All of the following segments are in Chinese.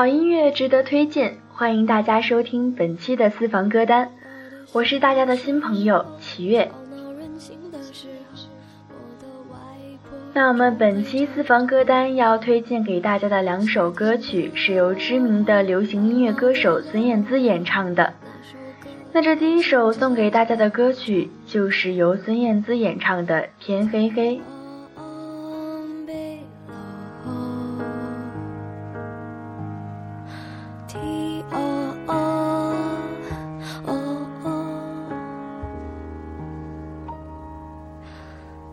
好音乐值得推荐，欢迎大家收听本期的私房歌单。我是大家的新朋友齐月。那我们本期私房歌单要推荐给大家的两首歌曲，是由知名的流行音乐歌手孙燕姿演唱的。那这第一首送给大家的歌曲，就是由孙燕姿演唱的《天黑黑》。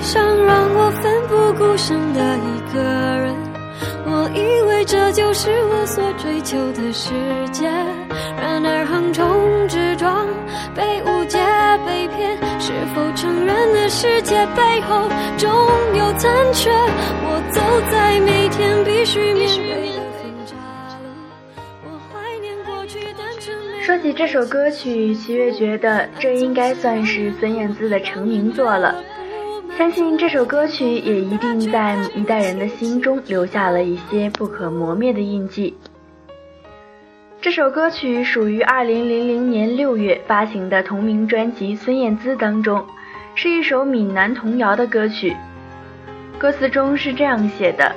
上让我奋不顾身的一个人，我以为这就是我所追求的世界。然而横冲直撞，被误解被骗，是否承认的世界背后总有残缺？我走在每天必须面对的分岔路，我怀念过去单纯。说起这首歌曲，齐越觉得这应该算是孙燕姿的成名作了。相信这首歌曲也一定在一代人的心中留下了一些不可磨灭的印记。这首歌曲属于2000年6月发行的同名专辑《孙燕姿》当中，是一首闽南童谣的歌曲。歌词中是这样写的：“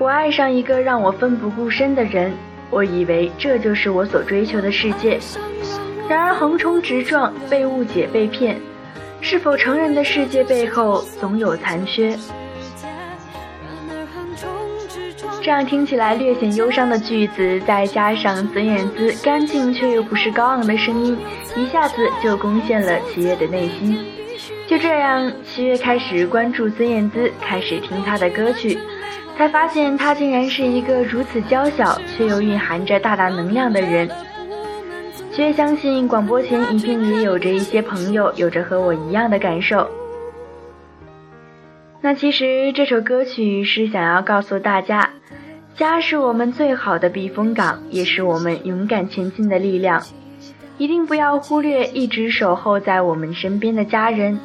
我爱上一个让我奋不顾身的人，我以为这就是我所追求的世界，然而横冲直撞，被误解被骗。”是否成人的世界背后总有残缺？这样听起来略显忧伤的句子，再加上孙燕姿干净却又不失高昂的声音，一下子就攻陷了七月的内心。就这样，七月开始关注孙燕姿，开始听她的歌曲，才发现她竟然是一个如此娇小却又蕴含着大大能量的人。却相信广播前一定也有着一些朋友有着和我一样的感受。那其实这首歌曲是想要告诉大家，家是我们最好的避风港，也是我们勇敢前进的力量。一定不要忽略一直守候在我们身边的家人。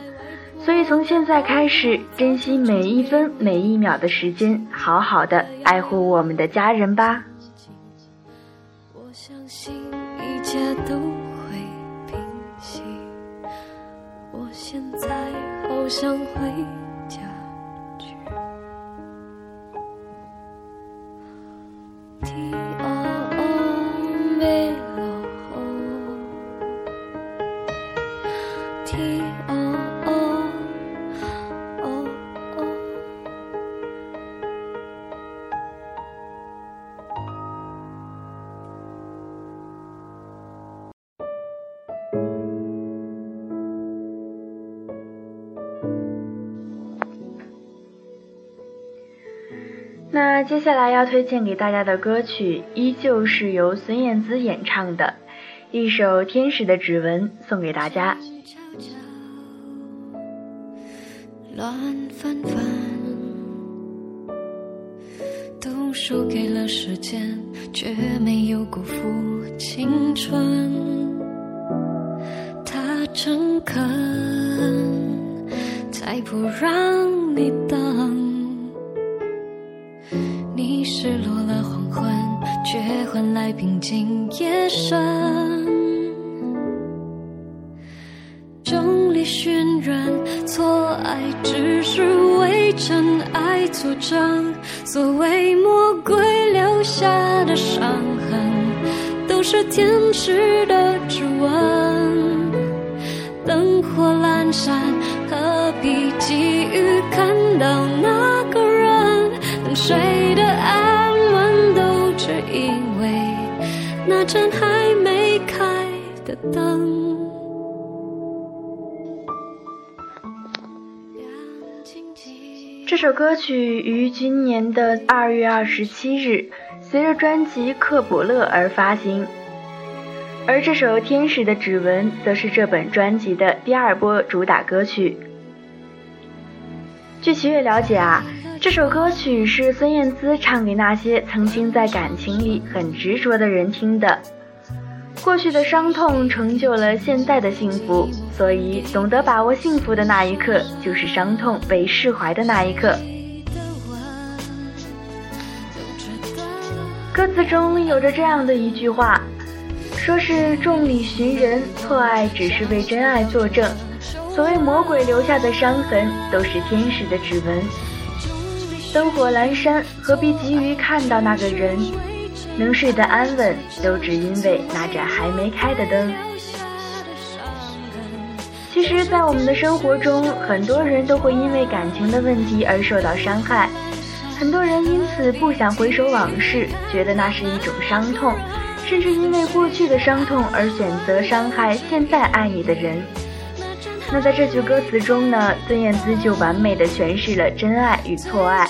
所以从现在开始，珍惜每一分每一秒的时间，好好的爱护我们的家人吧。我相信。一切都会平息。我现在好想回那接下来要推荐给大家的歌曲，依旧是由孙燕姿演唱的一首《天使的指纹》，送给大家。乱纷纷，都输给了时间，却没有辜负青春。他诚恳，才不让你等。来平静夜深。众里渲染，错爱只是为真爱作证。所谓魔鬼留下的伤痕，都是天使的指纹。灯火阑珊，何必急于看到那个人？等谁的爱？因为那盏还没开的灯。这首歌曲于今年的二月二十七日，随着专辑《克卜勒》而发行，而这首《天使的指纹》则是这本专辑的第二波主打歌曲。据齐越了解啊，这首歌曲是孙燕姿唱给那些曾经在感情里很执着的人听的。过去的伤痛成就了现在的幸福，所以懂得把握幸福的那一刻，就是伤痛被释怀的那一刻。歌词中有着这样的一句话，说是众里寻人，错爱只是为真爱作证。所谓魔鬼留下的伤痕，都是天使的指纹。灯火阑珊，何必急于看到那个人？能睡得安稳，都只因为那盏还没开的灯。其实，在我们的生活中，很多人都会因为感情的问题而受到伤害，很多人因此不想回首往事，觉得那是一种伤痛，甚至因为过去的伤痛而选择伤害现在爱你的人。那在这句歌词中呢，孙燕姿就完美的诠释了真爱与错爱。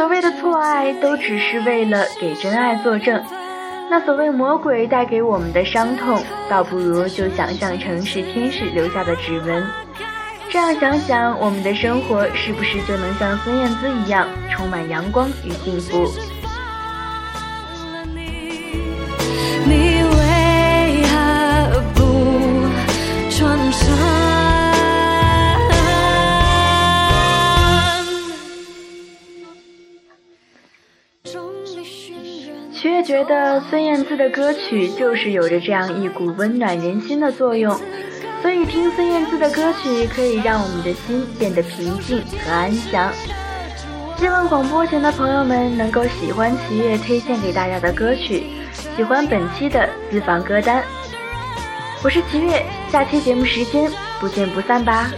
所谓的错爱，都只是为了给真爱作证。那所谓魔鬼带给我们的伤痛，倒不如就想象成是天使留下的指纹。这样想想，我们的生活是不是就能像孙燕姿一样，充满阳光与幸福？却觉得孙燕姿的歌曲就是有着这样一股温暖人心的作用，所以听孙燕姿的歌曲可以让我们的心变得平静和安详。希望广播前的朋友们能够喜欢齐越推荐给大家的歌曲，喜欢本期的私房歌单。我是齐越，下期节目时间不见不散吧。